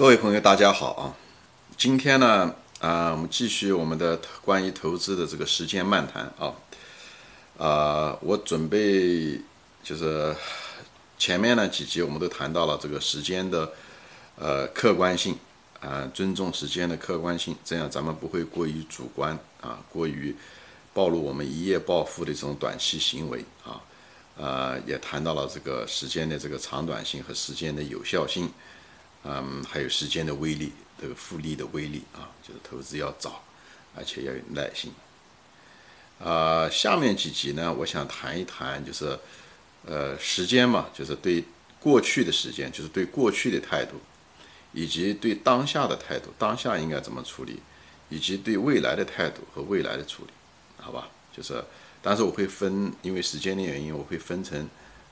各位朋友，大家好啊！今天呢，啊，我们继续我们的关于投资的这个时间漫谈啊。啊，我准备就是前面呢几集我们都谈到了这个时间的呃客观性啊，尊重时间的客观性，这样咱们不会过于主观啊，过于暴露我们一夜暴富的这种短期行为啊。呃，也谈到了这个时间的这个长短性和时间的有效性。嗯，还有时间的威力，这个复利的威力啊，就是投资要早，而且要有耐心。啊，下面几集呢，我想谈一谈，就是呃，时间嘛，就是对过去的时间，就是对过去的态度，以及对当下的态度，当下应该怎么处理，以及对未来的态度和未来的处理，好吧？就是，但是我会分，因为时间的原因，我会分成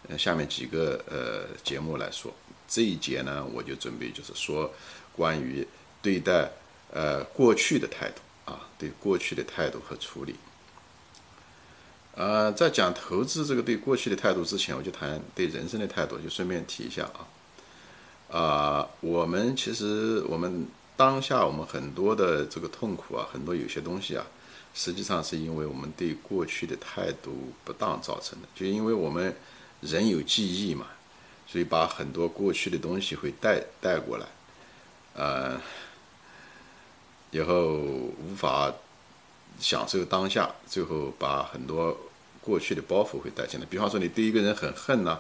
那下面几个呃节目来说。这一节呢，我就准备就是说，关于对待呃过去的态度啊，对过去的态度和处理。呃，在讲投资这个对过去的态度之前，我就谈对人生的态度，就顺便提一下啊。啊，我们其实我们当下我们很多的这个痛苦啊，很多有些东西啊，实际上是因为我们对过去的态度不当造成的，就因为我们人有记忆嘛。所以把很多过去的东西会带带过来，呃，以后无法享受当下，最后把很多过去的包袱会带进来。比方说，你对一个人很恨呐，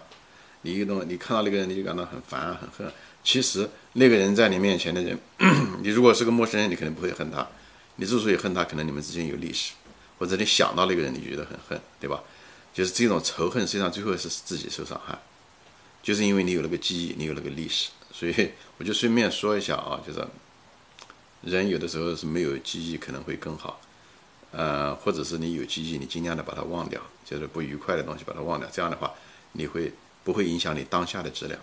你一动，你看到那个人你就感到很烦很恨。其实那个人在你面前的人，你如果是个陌生人，你肯定不会恨他。你之所以恨他，可能你们之间有历史，或者你想到那个人你觉得很恨，对吧？就是这种仇恨，实际上最后是自己受伤害。就是因为你有那个记忆，你有那个历史，所以我就顺便说一下啊，就是人有的时候是没有记忆可能会更好，呃，或者是你有记忆，你尽量的把它忘掉，就是不愉快的东西把它忘掉，这样的话你会不会影响你当下的质量？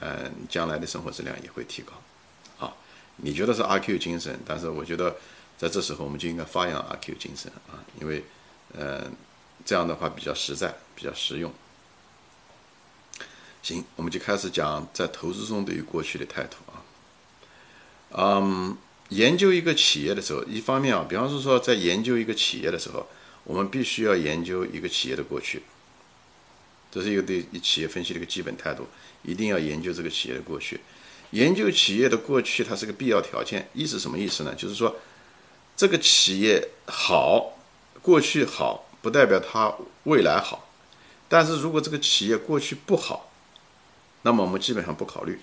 嗯，将来的生活质量也会提高。啊，你觉得是阿 Q 精神，但是我觉得在这时候我们就应该发扬阿 Q 精神啊，因为呃这样的话比较实在，比较实用。行，我们就开始讲在投资中对于过去的态度啊。嗯，研究一个企业的时候，一方面啊，比方说说在研究一个企业的时候，我们必须要研究一个企业的过去，这是一个对企业分析的一个基本态度，一定要研究这个企业的过去。研究企业的过去，它是个必要条件。意思什么意思呢？就是说，这个企业好，过去好，不代表它未来好。但是如果这个企业过去不好，那么我们基本上不考虑，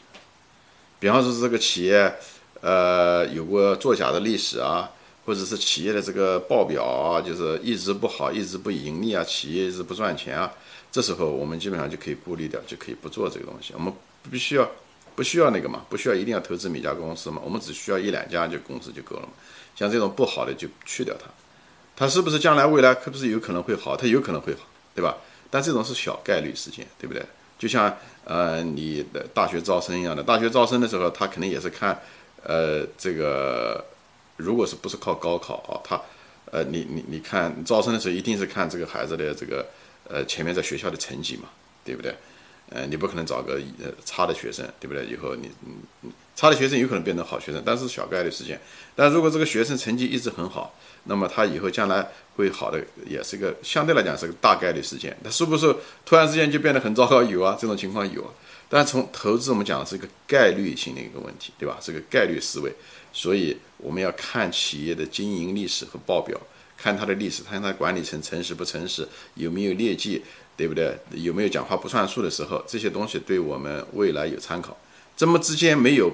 比方说这个企业，呃，有过作假的历史啊，或者是企业的这个报表啊，就是一直不好，一直不盈利啊，企业一直不赚钱啊，这时候我们基本上就可以过滤掉，就可以不做这个东西。我们不需要，不需要那个嘛，不需要一定要投资每家公司嘛，我们只需要一两家就公司就够了嘛。像这种不好的就去掉它，它是不是将来未来可不是有可能会好？它有可能会好，对吧？但这种是小概率事件，对不对？就像呃你的大学招生一样的，大学招生的时候，他肯定也是看，呃这个，如果是不是靠高考啊，他，呃你你你看招生的时候一定是看这个孩子的这个，呃前面在学校的成绩嘛，对不对？呃你不可能找个呃差的学生，对不对？以后你嗯差的学生有可能变成好学生，但是小概率事件。但如果这个学生成绩一直很好，那么他以后将来会好的，也是个相对来讲是个大概率事件。他是不是突然之间就变得很糟糕？有啊，这种情况有啊。但从投资我们讲的是一个概率性的一个问题，对吧？是个概率思维，所以我们要看企业的经营历史和报表，看它的历史，看它管理层诚实不诚实，有没有劣迹，对不对？有没有讲话不算数的时候？这些东西对我们未来有参考。这么之间没有。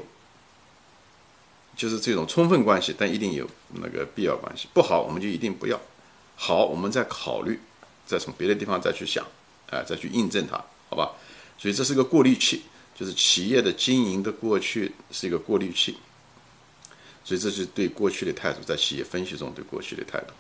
就是这种充分关系，但一定有那个必要关系。不好，我们就一定不要；好，我们再考虑，再从别的地方再去想，哎，再去印证它，好吧？所以这是个过滤器，就是企业的经营的过去是一个过滤器。所以这是对过去的态度，在企业分析中对过去的态度。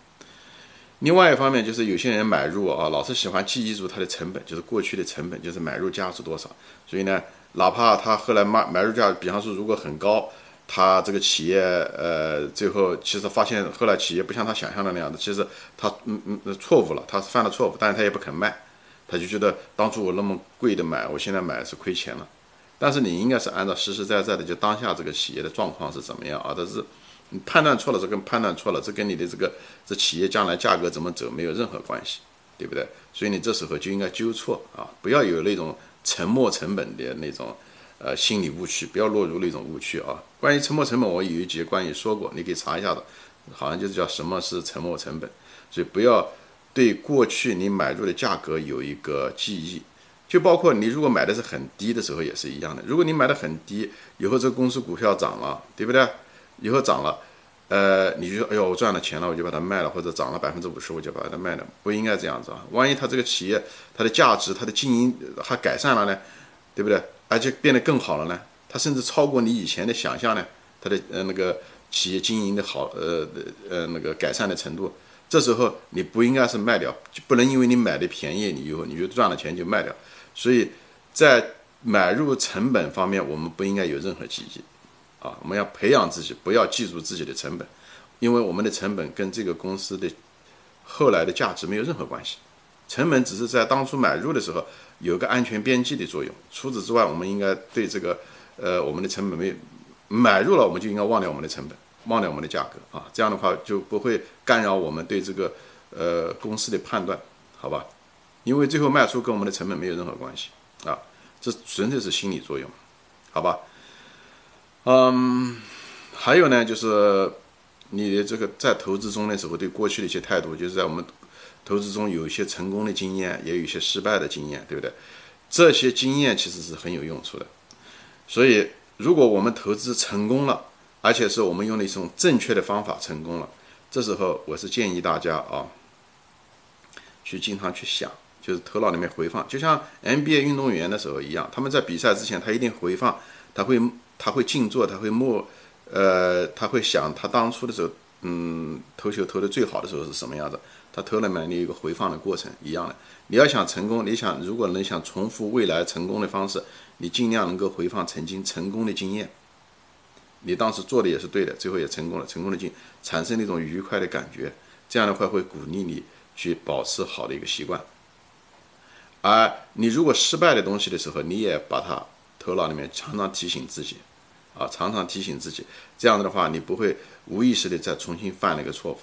另外一方面，就是有些人买入啊，老是喜欢记忆住它的成本，就是过去的成本，就是买入价是多少。所以呢，哪怕他后来买买入价，比方说如果很高。他这个企业，呃，最后其实发现，后来企业不像他想象的那样子，其实他嗯嗯错误了，他是犯了错误，但是他也不肯卖，他就觉得当初我那么贵的买，我现在买是亏钱了。但是你应该是按照实实在在的，就当下这个企业的状况是怎么样啊？但是你判断错了，这跟判断错了，这跟你的这个这企业将来价格怎么走没有任何关系，对不对？所以你这时候就应该纠错啊，不要有那种沉没成本的那种呃心理误区，不要落入那种误区啊。关于沉没成本，我有一节关于说过，你可以查一下的，好像就是叫什么是沉没成本。所以不要对过去你买入的价格有一个记忆。就包括你如果买的是很低的时候也是一样的。如果你买的很低，以后这个公司股票涨了，对不对？以后涨了，呃，你就，哎呦，我赚了钱了，我就把它卖了，或者涨了百分之五十，我就把它卖了，不应该这样子啊！万一它这个企业它的价值、它的经营还改善了呢，对不对？而且变得更好了呢，它甚至超过你以前的想象呢，它的呃那个企业经营的好，呃呃那个改善的程度，这时候你不应该是卖掉，就不能因为你买的便宜，你以后你就赚了钱就卖掉。所以，在买入成本方面，我们不应该有任何记忆，啊，我们要培养自己，不要记住自己的成本，因为我们的成本跟这个公司的后来的价值没有任何关系，成本只是在当初买入的时候有个安全边际的作用。除此之外，我们应该对这个，呃，我们的成本没有买入了，我们就应该忘掉我们的成本，忘掉我们的价格啊，这样的话就不会干扰我们对这个呃公司的判断，好吧？因为最后卖出跟我们的成本没有任何关系啊，这纯粹是心理作用，好吧？嗯，还有呢，就是你的这个在投资中的时候对过去的一些态度，就是在我们投资中有一些成功的经验，也有一些失败的经验，对不对？这些经验其实是很有用处的。所以，如果我们投资成功了，而且是我们用了一种正确的方法成功了，这时候我是建议大家啊，去经常去想。就是头脑里面回放，就像 NBA 运动员的时候一样，他们在比赛之前，他一定回放，他会他会静坐，他会默，呃，他会想他当初的时候，嗯，投球投的最好的时候是什么样子，他投了没，你有一个回放的过程一样的。你要想成功，你想如果能想重复未来成功的方式，你尽量能够回放曾经成功的经验，你当时做的也是对的，最后也成功了，成功的经产生那种愉快的感觉，这样的话会鼓励你去保持好的一个习惯。而你如果失败的东西的时候，你也把它头脑里面常常提醒自己，啊，常常提醒自己，这样子的话，你不会无意识的再重新犯那个错误。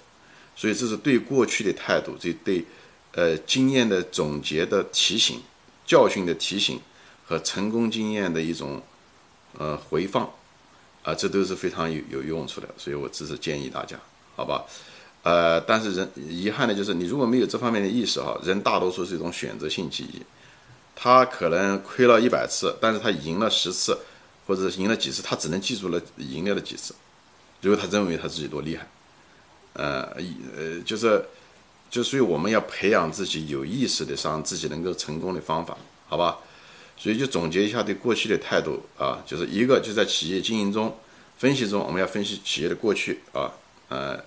所以这是对过去的态度，这对呃经验的总结的提醒、教训的提醒和成功经验的一种呃回放，啊，这都是非常有有用处的。所以我只是建议大家，好吧。呃，但是人遗憾的就是，你如果没有这方面的意识哈，人大多数是一种选择性记忆，他可能亏了一百次，但是他赢了十次，或者赢了几次，他只能记住了赢了的几次，如果他认为他自己多厉害，呃，呃，就是，就所以我们要培养自己有意识的让自己能够成功的方法，好吧？所以就总结一下对过去的态度啊，就是一个就在企业经营中分析中，我们要分析企业的过去啊，呃。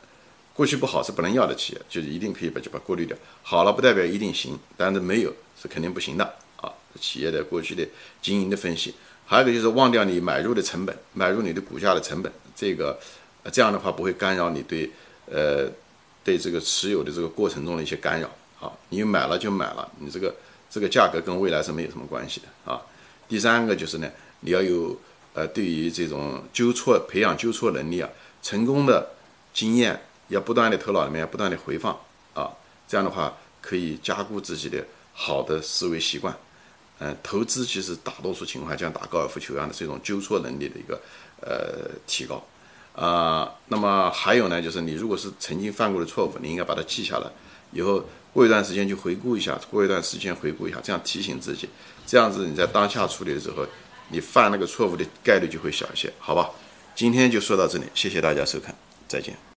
过去不好是不能要的企业，就是一定可以把就把过滤掉。好了不代表一定行，但是没有是肯定不行的。企业的过去的经营的分析，还有一个就是忘掉你买入的成本，买入你的股价的成本，这个这样的话不会干扰你对呃对这个持有的这个过程中的一些干扰啊。你买了就买了，你这个这个价格跟未来是没有什么关系的啊。第三个就是呢，你要有呃对于这种纠错培养纠错能力啊，成功的经验。要不断的头脑里面不断的回放啊，这样的话可以加固自己的好的思维习惯。嗯，投资其实大多数情况像打高尔夫球一样的，是一种纠错能力的一个呃提高啊。那么还有呢，就是你如果是曾经犯过的错误，你应该把它记下来，以后过一段时间去回顾一下，过一段时间回顾一下，这样提醒自己，这样子你在当下处理的时候，你犯那个错误的概率就会小一些，好吧？今天就说到这里，谢谢大家收看，再见。